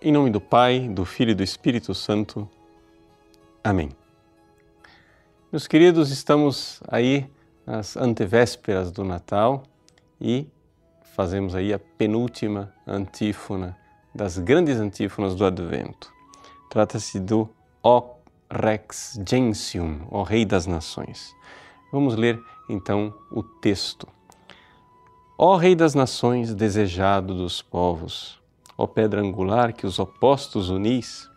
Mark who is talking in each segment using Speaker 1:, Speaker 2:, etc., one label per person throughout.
Speaker 1: Em nome do Pai, do Filho e do Espírito Santo. Amém. Meus queridos, estamos aí nas antevésperas do Natal e fazemos aí a penúltima antífona das grandes antífonas do Advento. Trata-se do O Rex Gentium, o Rei das Nações. Vamos ler então o texto. Ó Rei das Nações, desejado dos povos, ó pedra angular que os opostos unis,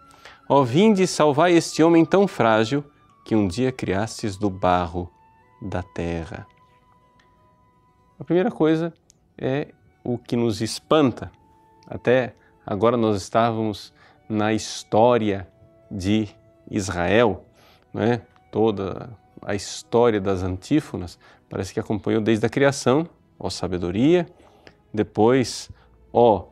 Speaker 1: ó vinde salvai este homem tão frágil que um dia criastes do barro da terra. A primeira coisa é o que nos espanta. Até agora nós estávamos na história de Israel, né? toda a história das antífonas, parece que acompanhou desde a criação, ó sabedoria, depois, ó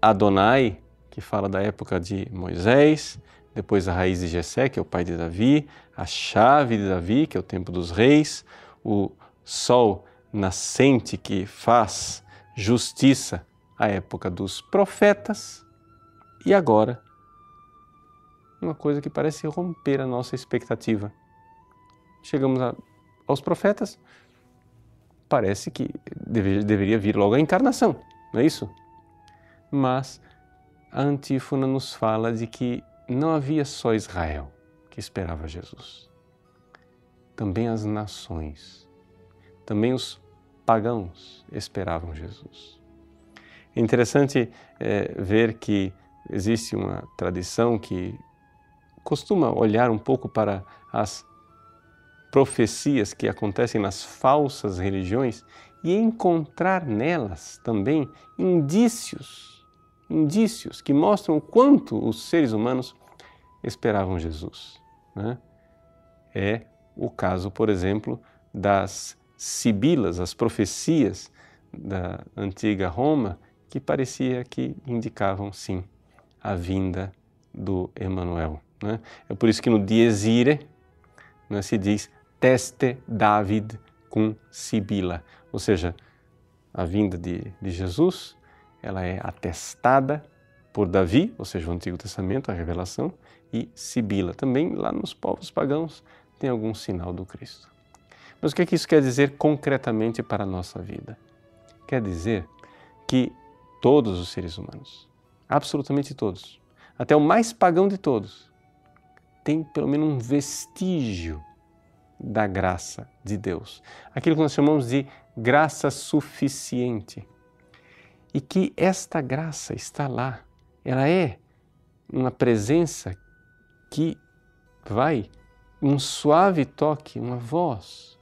Speaker 1: Adonai, que fala da época de Moisés, depois a raiz de Jessé, que é o pai de Davi, a chave de Davi, que é o tempo dos reis, o sol nascente que faz justiça à época dos profetas e agora uma coisa que parece romper a nossa expectativa. Chegamos a, aos profetas, parece que deve, deveria vir logo a encarnação, não é isso? Mas a antífona nos fala de que não havia só Israel que esperava Jesus. Também as nações, também os pagãos esperavam Jesus. É interessante é, ver que existe uma tradição que costuma olhar um pouco para as profecias que acontecem nas falsas religiões e encontrar nelas também indícios, indícios que mostram quanto os seres humanos esperavam Jesus. Né? É o caso, por exemplo, das sibilas, as profecias da antiga Roma, que parecia que indicavam sim a vinda do Emanuel. Né? É por isso que no Dies Irae né, se diz teste David com Sibila, ou seja, a vinda de, de Jesus, ela é atestada por Davi, ou seja, o Antigo Testamento, a revelação, e Sibila. Também lá nos povos pagãos tem algum sinal do Cristo. Mas o que, é que isso quer dizer concretamente para a nossa vida? Quer dizer que todos os seres humanos, absolutamente todos, até o mais pagão de todos, tem pelo menos um vestígio da graça de Deus. Aquilo que nós chamamos de graça suficiente. E que esta graça está lá. Ela é uma presença que vai um suave toque, uma voz.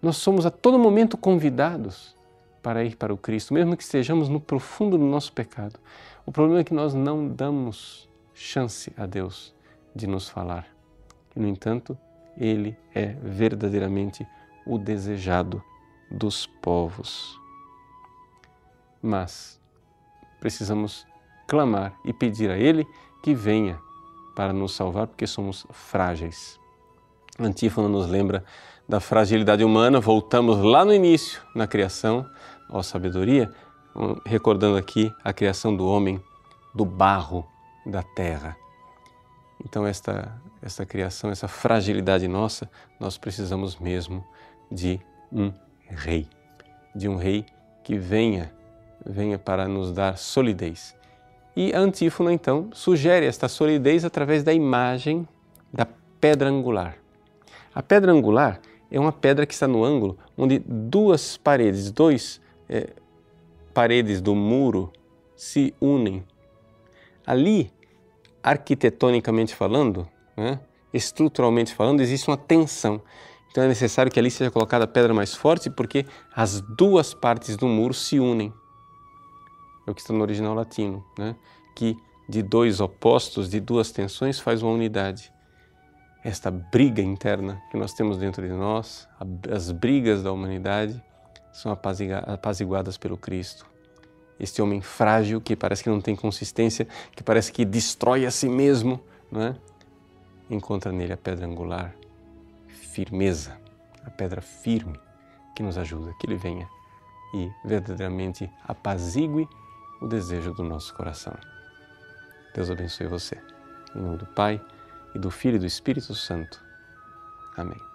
Speaker 1: Nós somos a todo momento convidados para ir para o Cristo, mesmo que estejamos no profundo do nosso pecado. O problema é que nós não damos chance a Deus de nos falar. E, no entanto, Ele é verdadeiramente o desejado dos povos. Mas precisamos clamar e pedir a Ele que venha para nos salvar, porque somos frágeis. A antífona nos lembra da fragilidade humana, voltamos lá no início, na criação, ó sabedoria, recordando aqui a criação do homem do barro da terra. Então, esta, esta criação, essa fragilidade nossa, nós precisamos mesmo de um rei, de um rei que venha, venha para nos dar solidez. E a antífona, então, sugere esta solidez através da imagem da pedra angular. A pedra angular é uma pedra que está no ângulo onde duas paredes, dois é, paredes do muro se unem. Ali arquitetonicamente falando, né, estruturalmente falando, existe uma tensão. Então é necessário que ali seja colocada a pedra mais forte porque as duas partes do muro se unem. É o que está no original latino, né? que de dois opostos, de duas tensões, faz uma unidade. Esta briga interna que nós temos dentro de nós, as brigas da humanidade, são apaziguadas pelo Cristo este homem frágil que parece que não tem consistência, que parece que destrói a si mesmo, não é? encontra nele a pedra angular, firmeza, a pedra firme que nos ajuda, que ele venha e verdadeiramente apazigue o desejo do nosso coração. Deus abençoe você. Em nome do Pai, e do Filho e do Espírito Santo. Amém.